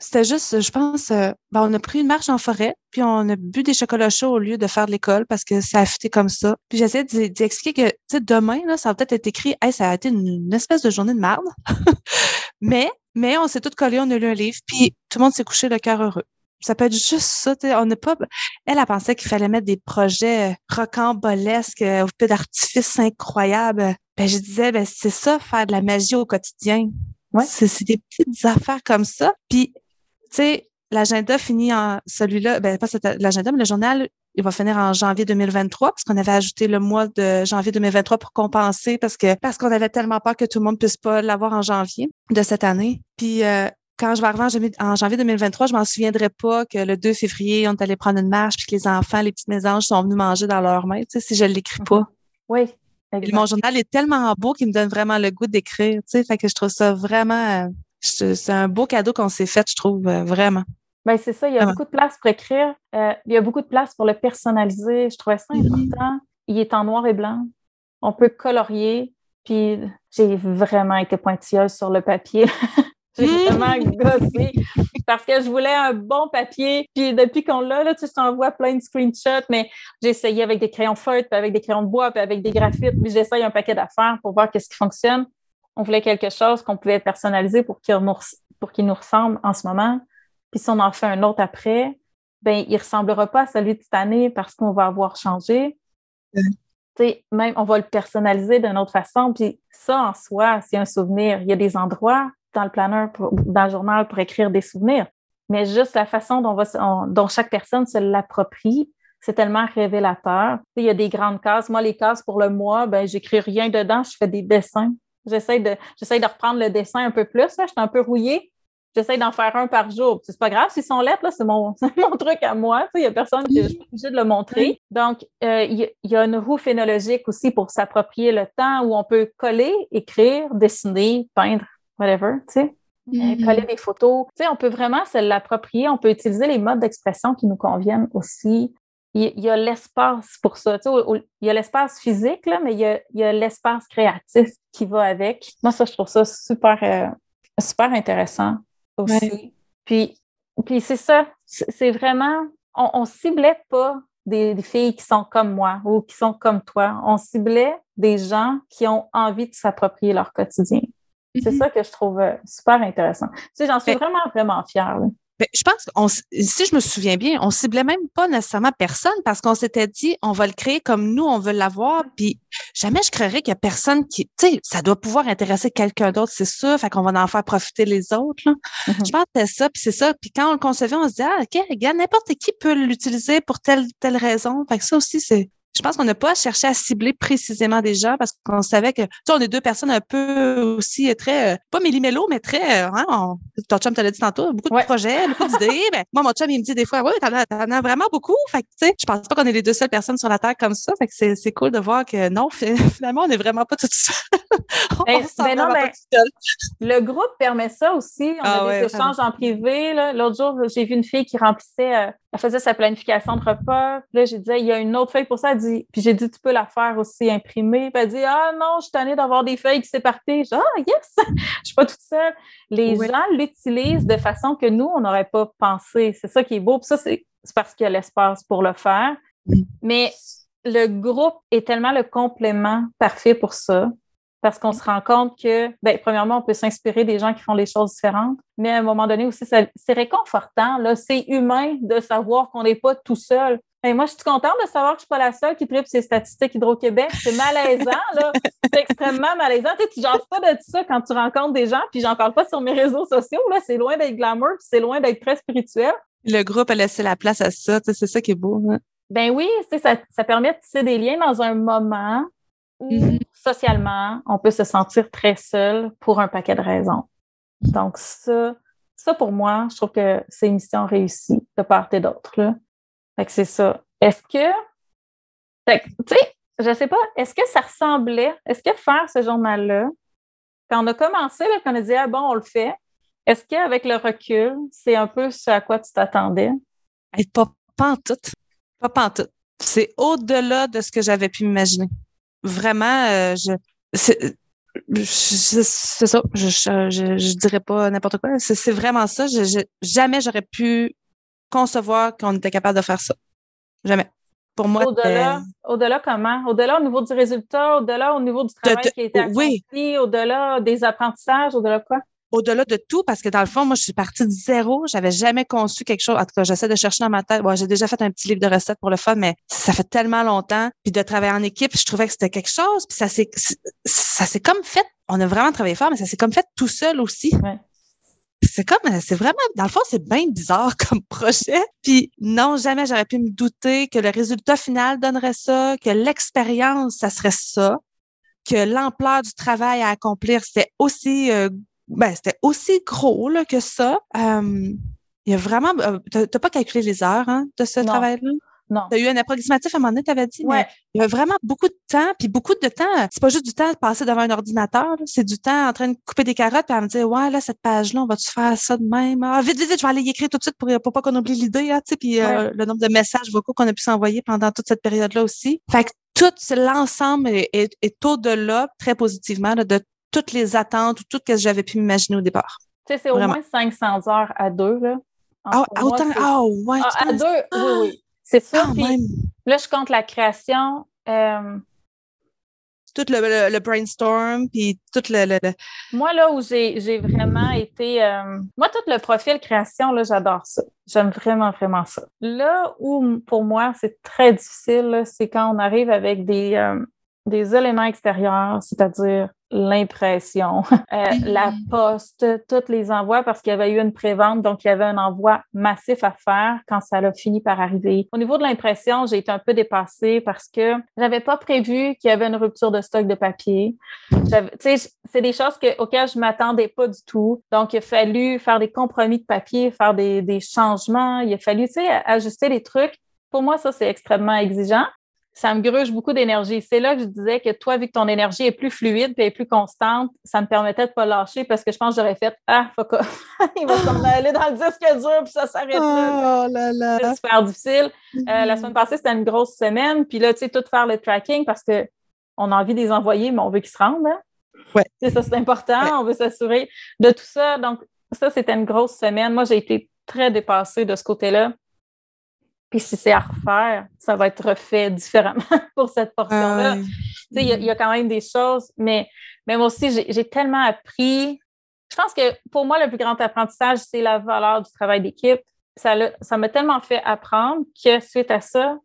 C: c'était juste, je pense, euh, ben, on a pris une marche en forêt, puis on a bu des chocolats chauds au lieu de faire de l'école parce que ça a fité comme ça. Puis j'essaie d'expliquer que, tu sais, demain, là, ça va peut-être être écrit, hey, ça a été une, espèce de journée de merde. [laughs] mais, mais on s'est tous collés, on a lu un livre, puis tout le monde s'est couché le cœur heureux. Ça peut être juste ça. On n'a pas. Elle, a pensé qu'il fallait mettre des projets rocambolesques, au peu d'artifices incroyables. Ben, je disais, ben, c'est ça, faire de la magie au quotidien. Ouais. C'est des petites affaires comme ça. Puis, tu sais, l'agenda finit en celui-là, ben pas l'agenda, mais le journal, il va finir en janvier 2023 parce qu'on avait ajouté le mois de janvier 2023 pour compenser parce que parce qu'on avait tellement peur que tout le monde puisse pas l'avoir en janvier de cette année. Puis euh, quand je vais arriver en janvier 2023, je m'en souviendrai pas que le 2 février, on est allé prendre une marche puis que les enfants, les petites mésanges sont venus manger dans leurs mains, tu sais, si je l'écris pas.
B: Oui.
C: mon journal est tellement beau qu'il me donne vraiment le goût d'écrire, tu sais, fait que je trouve ça vraiment, euh, c'est un beau cadeau qu'on s'est fait, je trouve, euh, vraiment.
B: Ben c'est ça, il y a beaucoup de place pour écrire. Euh, il y a beaucoup de place pour le personnaliser. Je trouvais ça important. Il est en noir et blanc. On peut colorier. Puis j'ai vraiment été pointilleuse sur le papier. [laughs] J'ai vraiment gossé parce que je voulais un bon papier. Puis depuis qu'on l'a, là, tu sais, je t'envoie plein de screenshots, mais j'ai essayé avec des crayons feutres, puis avec des crayons de bois, puis avec des graphites, puis j'essaye un paquet d'affaires pour voir qu'est-ce qui fonctionne. On voulait quelque chose qu'on pouvait personnaliser pour qu'il nous, pour qu'il nous ressemble en ce moment. Puis si on en fait un autre après, ben il ressemblera pas à celui de cette année parce qu'on va avoir changé. sais, Même, on va le personnaliser d'une autre façon. Puis ça, en soi, c'est un souvenir. Il y a des endroits dans le planner, dans le journal pour écrire des souvenirs. Mais juste la façon dont, dont chaque personne se l'approprie, c'est tellement révélateur. Il y a des grandes cases. Moi, les cases pour le mois, ben, j'écris rien dedans, je fais des dessins. J'essaie de, j'essaie de reprendre le dessin un peu plus. Je suis un peu rouillée. J'essaie d'en faire un par jour. C'est pas grave s'ils sont lettres, là, c'est mon, [laughs] mon truc à moi. Il n'y a personne qui est obligé de le montrer. Donc, euh, il y, a une roue phénologique aussi pour s'approprier le temps où on peut coller, écrire, dessiner, peindre whatever, tu sais. Euh, mm-hmm. coller des photos. Tu sais, on peut vraiment se l'approprier. On peut utiliser les modes d'expression qui nous conviennent aussi. Il, y a l'espace pour ça. Tu sais, il y a l'espace physique, là, mais il y a, l'espace créatif qui va avec. Moi, ça, je trouve ça super, euh, super intéressant aussi. Puis, puis c'est ça. C'est vraiment, on ne ciblait pas des, des, filles qui sont comme moi ou qui sont comme toi. On ciblait des gens qui ont envie de s'approprier leur quotidien. C'est mm-hmm. ça que je trouve euh, super intéressant. Tu sais, j'en suis vraiment, vraiment fière.
C: Ben, je pense que si je me souviens bien, on ciblait même pas nécessairement personne parce qu'on s'était dit, on va le créer comme nous, on veut l'avoir. Puis jamais je créerais qu'il y a personne qui, tu sais, ça doit pouvoir intéresser quelqu'un d'autre, c'est sûr. Fait qu'on va en faire profiter les autres. Mm-hmm. Je pense que c'est ça, puis c'est ça. Puis quand on le concevait, on se dit, ah, OK, regarde, n'importe qui peut l'utiliser pour telle, telle raison. Fait que ça aussi, c'est, je pense qu'on n'a pas cherché à cibler précisément des gens parce qu'on savait que, tu sais, on est deux personnes un peu aussi très, euh, pas méli-mélo, mais très, euh, hein, on, ton chum te l'a dit tantôt, beaucoup de projets, beaucoup [laughs] d'idées. ben, moi, mon chum, il me dit des fois, oui, t'en as, en as vraiment beaucoup. Fait que, tu sais, je pense pas qu'on est les deux seules personnes sur la Terre comme ça. Fait que c'est, c'est cool de voir que non, [laughs] finalement, on n'est vraiment pas toutes seules. [laughs]
B: Ben, ben non, ben, le groupe permet ça aussi. On a ah des échanges en privé. L'autre jour, j'ai vu une fille qui remplissait, euh, elle faisait sa planification de repas. Là, j'ai dit, il y a une autre feuille pour ça. Elle dit, puis j'ai dit, tu peux la faire aussi imprimer. Puis elle dit, ah non, je suis tannée d'avoir des feuilles qui s'éparpillent. Je ah, yes, [laughs] je suis pas toute seule. Les gens l'utilisent de façon que nous, on n'aurait pas pensé. C'est ça qui est beau. Puis ça, c'est parce qu'il y a l'espace pour le faire. Mais le groupe est tellement le complément parfait pour ça parce qu'on se rend compte que, bien, premièrement, on peut s'inspirer des gens qui font les choses différentes, mais à un moment donné aussi, c'est réconfortant. C'est humain de savoir qu'on n'est pas tout seul. Et moi, je suis contente de savoir que je ne suis pas la seule qui tripe ces statistiques Hydro-Québec. C'est malaisant, là. C'est extrêmement malaisant. Tu sais, tu jases pas de ça quand tu rencontres des gens, puis j'en parle pas sur mes réseaux sociaux, là. C'est loin d'être glamour, c'est loin d'être très spirituel.
C: Le groupe a laissé la place à ça. C'est ça qui est beau. Hein?
B: Ben oui, ça, ça permet de tisser des liens dans un moment Mm-hmm. socialement, on peut se sentir très seul pour un paquet de raisons. Donc, ça, ça pour moi, je trouve que c'est une mission réussie de part et d'autre. C'est ça. Est-ce que, tu sais, je sais pas, est-ce que ça ressemblait, est-ce que faire ce journal-là Quand on a commencé, là, quand on a dit, ah bon, on le fait, est-ce qu'avec le recul, c'est un peu ce à quoi tu t'attendais?
C: pas, pas en tout. Pas, pas en tout. C'est au-delà de ce que j'avais pu m'imaginer. Vraiment, euh, je, c'est, ça. Je, je, je, dirais pas n'importe quoi. C'est, vraiment ça. jamais j'aurais pu concevoir qu'on était capable de faire ça. Jamais. Pour moi,
B: au-delà, au-delà comment? Au-delà au niveau du résultat, au-delà au niveau du travail qui a été accompli, oui. au-delà des apprentissages, au-delà quoi?
C: au-delà de tout, parce que dans le fond, moi, je suis partie de zéro. J'avais jamais conçu quelque chose. En tout cas, j'essaie de chercher dans ma tête. j'ai déjà fait un petit livre de recettes pour le fun, mais ça fait tellement longtemps. Puis de travailler en équipe, je trouvais que c'était quelque chose. Puis ça s'est, ça s'est comme fait. On a vraiment travaillé fort, mais ça s'est comme fait tout seul aussi. C'est comme, c'est vraiment, dans le fond, c'est bien bizarre [laughs] comme projet. Puis non, jamais j'aurais pu me douter que le résultat final donnerait ça, que l'expérience, ça serait ça, que l'ampleur du travail à accomplir, c'était aussi euh, ben, c'était aussi gros là, que ça. il y a vraiment. Euh, tu n'as pas calculé les heures hein, de ce travail-là?
B: Non.
C: Tu as eu un approximatif à un moment donné, tu avais dit, mais il y a vraiment beaucoup de temps, puis beaucoup de temps, c'est pas juste du temps passé devant un ordinateur, c'est du temps en train de couper des carottes, puis à me dire, ouais, là, cette page-là, on va-tu faire ça de même? Ah, vite, vite, vite, je vais aller y écrire tout de suite pour, pour pas qu'on oublie l'idée, hein, tu sais, puis euh, le nombre de messages vocaux qu'on a pu s'envoyer pendant toute cette période-là aussi. Fait que tout l'ensemble est, est, au-delà, très positivement, de toutes les attentes ou tout ce que j'avais pu m'imaginer au départ.
B: Tu sais, c'est au moins 500 heures à deux, là.
C: Ah, autant, ah, ouais.
B: Ah, à deux, oui, oui. C'est ça. là, je compte la création. Euh,
C: tout le, brainstorm, puis tout le,
B: Moi, là où j'ai vraiment été... Euh, moi, tout le profil création, là, j'adore ça. J'aime vraiment, vraiment ça. Là où, pour moi, c'est très difficile, c'est quand on arrive avec des, euh, des éléments extérieurs, c'est-à-dire l'impression, [laughs] euh, la poste, tous les envois parce qu'il y avait eu une prévente, donc il y avait un envoi massif à faire quand ça a fini par arriver. Au niveau de l'impression, j'ai été un peu dépassée parce que j'avais pas prévu qu'il y avait une rupture de stock de papier. C'est des choses que, auxquelles je m'attendais pas du tout. Donc, il a fallu faire des compromis de papier, faire des, des changements. Il a fallu ajuster les trucs. Pour moi, ça, c'est extrêmement exigeant ça me gruge beaucoup d'énergie. C'est là que je disais que toi, vu que ton énergie est plus fluide et est plus constante, ça me permettait de ne pas lâcher parce que je pense que j'aurais fait Ah, fuck [laughs] il va s'en aller dans le disque dur puis ça s'arrête
C: là. Oh là là.
B: C'est super difficile. Euh, la mm-hmm. semaine passée, c'était une grosse semaine. Puis là, tu sais, tout faire le tracking parce qu'on a envie de les envoyer, mais on veut qu'ils se rendent. Hein?
C: Ouais.
B: Ça, c'est important. On veut s'assurer de tout ça. Donc, ça, c'était une grosse semaine. Moi, j'ai été très dépassée de ce côté-là. Puis si c'est à refaire, ça va être refait différemment [laughs] pour cette portion-là. Il y, a quand même des choses, mais, moi aussi, j'ai tellement appris. Je pense que pour moi, le plus grand apprentissage, c'est la valeur du travail d'équipe. Ça m'a tellement fait apprendre que suite à ça,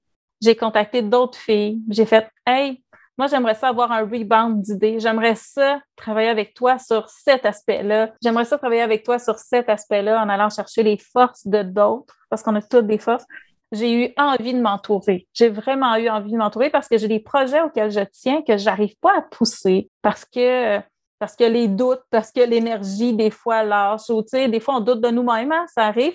B: j'ai contacté d'autres filles. J'ai fait Hey, moi, j'aimerais ça avoir un rebound d'idées. J'aimerais ça travailler avec toi sur cet aspect-là. J'aimerais ça travailler avec toi sur cet aspect-là en allant chercher les forces de d'autres, parce qu'on a toutes des forces j'ai eu envie de m'entourer. J'ai vraiment eu envie de m'entourer parce que j'ai des projets auxquels je tiens que j'arrive pas à pousser parce que parce que les doutes, parce que l'énergie des fois lâche ou tu sais, des fois on doute de nous-mêmes, hein, ça arrive.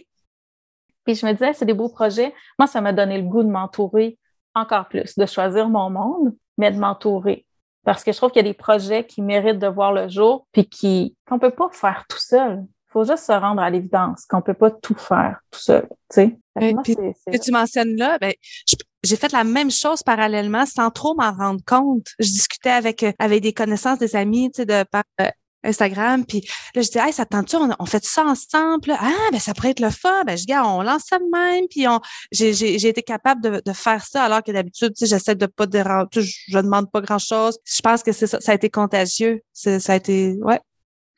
B: Puis je me disais, c'est des beaux projets. Moi, ça m'a donné le goût de m'entourer encore plus, de choisir mon monde, mais de m'entourer. Parce que je trouve qu'il y a des projets qui méritent de voir le jour, puis qui qu'on peut pas faire tout seul. Il faut juste se rendre à l'évidence qu'on ne peut pas tout faire tout seul. Tu
C: que tu mentionnes là, ben, j'ai fait la même chose parallèlement sans trop m'en rendre compte. Je discutais avec, euh, avec des connaissances, des amis, tu sais, de par euh, Instagram, puis là, je dis, hey, ça tente-tu, on, fait ça ensemble? Ah, ben, ça pourrait être le fun. Ben, je dis, on lance ça de même, puis on, j'ai, j'ai, été capable de, de, faire ça, alors que d'habitude, tu sais, j'essaie de pas déranger, je, je demande pas grand-chose. Je pense que c'est ça, ça a été contagieux. ça a été, ouais,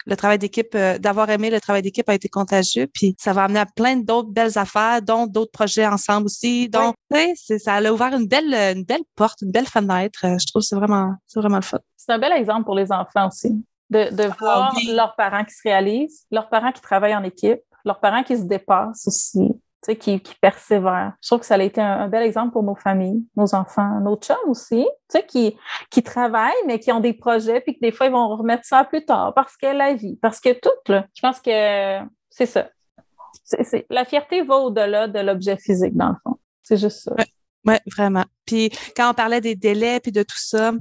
C: le travail d'équipe, euh, d'avoir aimé le travail d'équipe a été contagieux. Puis ça va amener à plein d'autres belles affaires, dont d'autres projets ensemble aussi. Donc, c'est, ça a ouvert une belle, une belle porte, une belle fenêtre. Euh, je trouve que c'est vraiment, c'est vraiment le fun.
B: C'est un bel exemple pour les enfants aussi. De, de ah voir leurs parents qui se réalisent, leurs parents qui travaillent en équipe, leurs parents qui se dépassent aussi qui, qui persévèrent. Je trouve que ça a été un, bel exemple pour nos familles, nos enfants, nos chums aussi, qui, qui travaillent, mais qui ont des projets, puis que des fois, ils vont remettre ça plus tard parce que la vie, parce que tout, là, je pense que c'est ça. la fierté va au-delà de l'objet physique, dans le fond. C'est juste ça.
C: Oui, vraiment. Puis quand on parlait des délais puis de tout ça,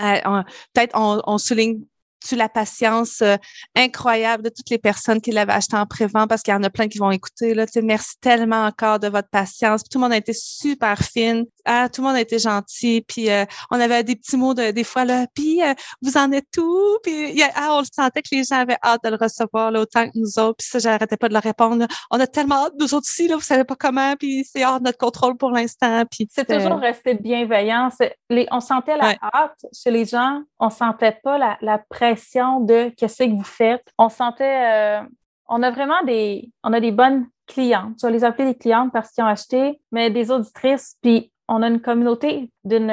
C: euh, peut-être on souligne tu la patience euh, incroyable de toutes les personnes qui l'avaient acheté en prévent parce qu'il y en a plein qui vont écouter. Là. Merci tellement encore de votre patience. tout le monde a été super fine. Ah, tout le monde a été gentil. Puis euh, on avait des petits mots de, des fois là. Puis euh, vous en êtes où? Puis ah, on le sentait que les gens avaient hâte de le recevoir là, autant que nous autres. Puis ça, j'arrêtais pas de leur répondre. On a tellement hâte, nous autres aussi, là, vous savez pas comment. Puis c'est hors de notre contrôle pour l'instant. Puis
B: c'est toujours resté bienveillant. Les, on sentait la hâte chez les gens. On sentait pas la, la pression de qu'est-ce que vous faites. On sentait, euh, on a vraiment des, on a des bonnes clientes. Je vais les appeler des clientes parce qu'ils ont acheté, mais des auditrices. Puis on a une communauté d'une,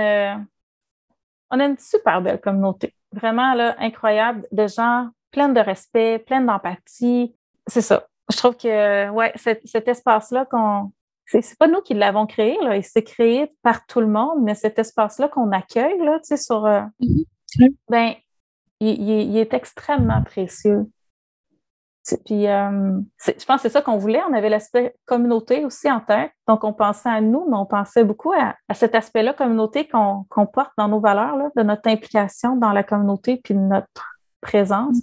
B: on a une super belle communauté, vraiment là incroyable de gens pleins de respect, pleins d'empathie. C'est ça. Je trouve que ouais, cet, cet espace-là qu'on c'est pas nous qui l'avons créé, là, il s'est créé par tout le monde, mais cet espace-là qu'on accueille, là, tu sais, sur, euh, ben, il, est extrêmement précieux. Puis, euh, je pense que c'est ça qu'on voulait. On avait l'aspect communauté aussi en tête. Donc, on pensait à nous, mais on pensait beaucoup à, cet aspect-là, communauté qu'on porte dans nos valeurs, là, de notre implication dans la communauté puis de notre présence.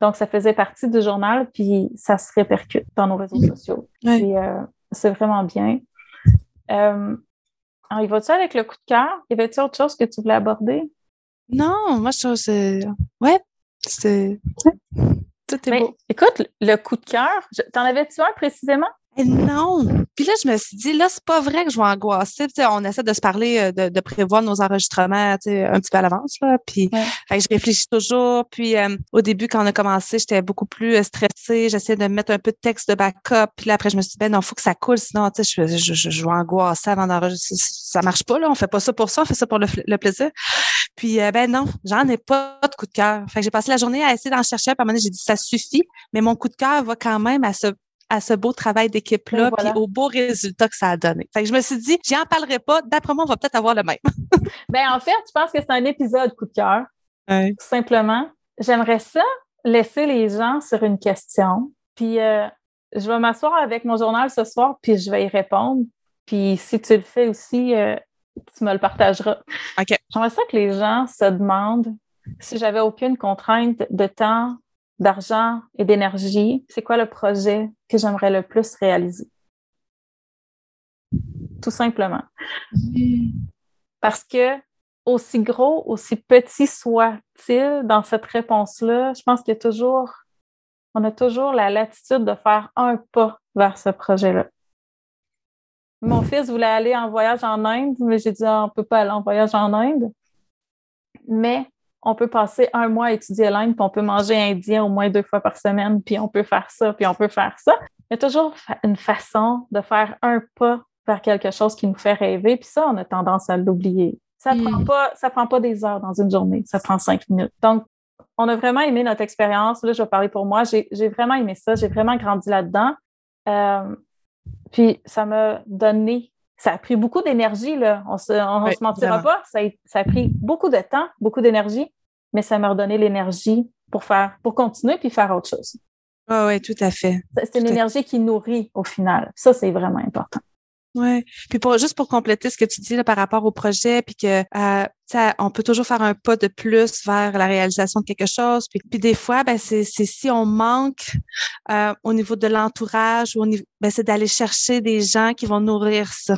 B: Donc, ça faisait partie du journal, puis ça se répercute dans nos réseaux sociaux. Euh, c'est vraiment bien. Euh, alors, il va-tu avec le coup de cœur? Y avait-il autre chose que tu voulais aborder?
C: Non, moi, je trouve que c'est. Ouais, c'est. Tout est beau.
B: Écoute, le coup de cœur, t'en avais-tu un précisément?
C: Eh non. Puis là, je me suis dit, là, c'est pas vrai que je vais angoisser. on essaie de se parler, euh, de, prévoir nos enregistrements un petit peu à l'avance. Puis je réfléchis toujours. Puis euh, au début, quand on a commencé, j'étais beaucoup plus euh, stressée. J'essayais de mettre un peu de texte de backup. Puis là, après, je me suis dit, ben non, il faut que ça coule, sinon, je, je, je, je vais angoisser avant d'enregistrer. Ça marche pas, là. On fait pas ça pour ça, on fait ça pour le, plaisir. Puis ben non, j'en ai pas de coup de cœur. Fait que j'ai passé la journée à essayer d'en chercher. Puis à un moment j'ai dit, ça suffit. Mais mon coup de cœur va quand même à ce à ce beau travail d'équipe-là, puis au beau résultat que ça a donné. Fait que je me suis dit, j'en parlerai pas. D'après moi, on va peut-être avoir le même. [laughs]
B: ben en fait, je pense que c'est un épisode coup de cœur. simplement. J'aimerais ça laisser les gens sur une question. Puis euh, je vais m'asseoir avec mon journal ce soir, puis je vais y répondre. Puis si tu le fais aussi, euh, tu me le partageras.
C: OK.
B: J'aimerais ça que les gens se demandent si j'avais aucune contrainte de temps d'argent et d'énergie, c'est quoi le projet que j'aimerais le plus réaliser? Tout simplement. Parce que aussi gros, aussi petit soit-il dans cette réponse-là, je pense qu'il y a toujours, on a toujours la latitude de faire un pas vers ce projet-là. Mon fils voulait aller en voyage en Inde, mais j'ai dit, ah, on ne peut pas aller en voyage en Inde. Mais on peut passer un mois à étudier l'Inde, puis on peut manger indien au moins deux fois par semaine, puis on peut faire ça, puis on peut faire ça. Il y a toujours une façon de faire un pas vers quelque chose qui nous fait rêver, puis ça, on a tendance à l'oublier. Ça ne prend hmm. pas, ça prend pas des heures dans une journée, ça prend cinq minutes. Donc, on a vraiment aimé notre expérience. Là, je vais parler pour moi. J'ai vraiment aimé ça. J'ai vraiment grandi là-dedans. Euh, puis, ça m'a donné ça a pris beaucoup d'énergie, là. On ne se mentira pas. Ça a, pris beaucoup de temps, beaucoup d'énergie, mais ça m'a redonné l'énergie pour faire, pour continuer puis faire autre chose.
C: Oui, oui, tout à fait.
B: C'est une énergie qui nourrit au final. Ça, c'est vraiment important.
C: Oui. Puis pour juste pour compléter ce que tu dis là, par rapport au projet, puis que euh, on peut toujours faire un pas de plus vers la réalisation de quelque chose. Puis, puis des fois, ben, c'est si on manque euh, au niveau de l'entourage, ou ben, c'est d'aller chercher des gens qui vont nourrir ça.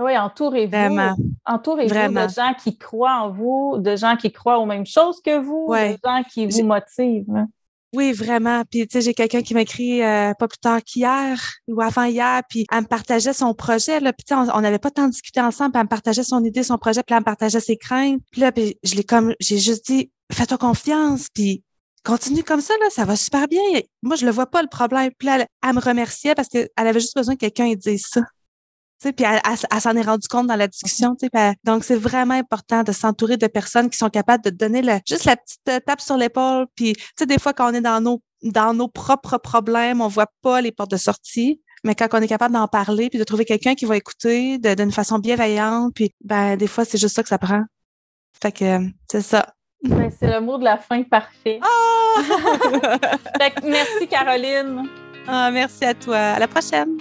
B: Oui, entourez-vous. Entourez-vous de gens qui croient en vous, de gens qui croient aux mêmes choses que vous, de gens qui vous motivent.
C: Oui, vraiment. Puis, tu sais, j'ai quelqu'un qui m'a écrit euh, pas plus tard qu'hier ou avant-hier, puis elle me partageait son projet. Là, puis, on n'avait pas tant discuté ensemble, puis elle me partageait son idée, son projet, puis elle me partageait ses craintes. Puis là, puis je l'ai comme, j'ai juste dit, fais-toi confiance, puis continue comme ça, là, ça va super bien. Moi, je le vois pas le problème. Puis là, elle, me remerciait parce qu'elle avait juste besoin que quelqu'un dise ça puis elle, s'en est rendue compte dans la discussion. donc, c'est vraiment important de s'entourer de personnes qui sont capables de donner juste la petite euh, tape sur l'épaule. Puis, des fois, quand on est dans nos, dans nos propres problèmes, on voit pas les portes de sortie. Mais quand on est capable d'en parler, puis de trouver quelqu'un qui va écouter d'une façon bienveillante, puis ben des fois, c'est juste ça que ça prend. Fait que c'est ça.
B: Ben, c'est le mot de la fin parfait.
C: Ah! [laughs]
B: merci, Caroline.
C: Ah, merci à toi. À la prochaine.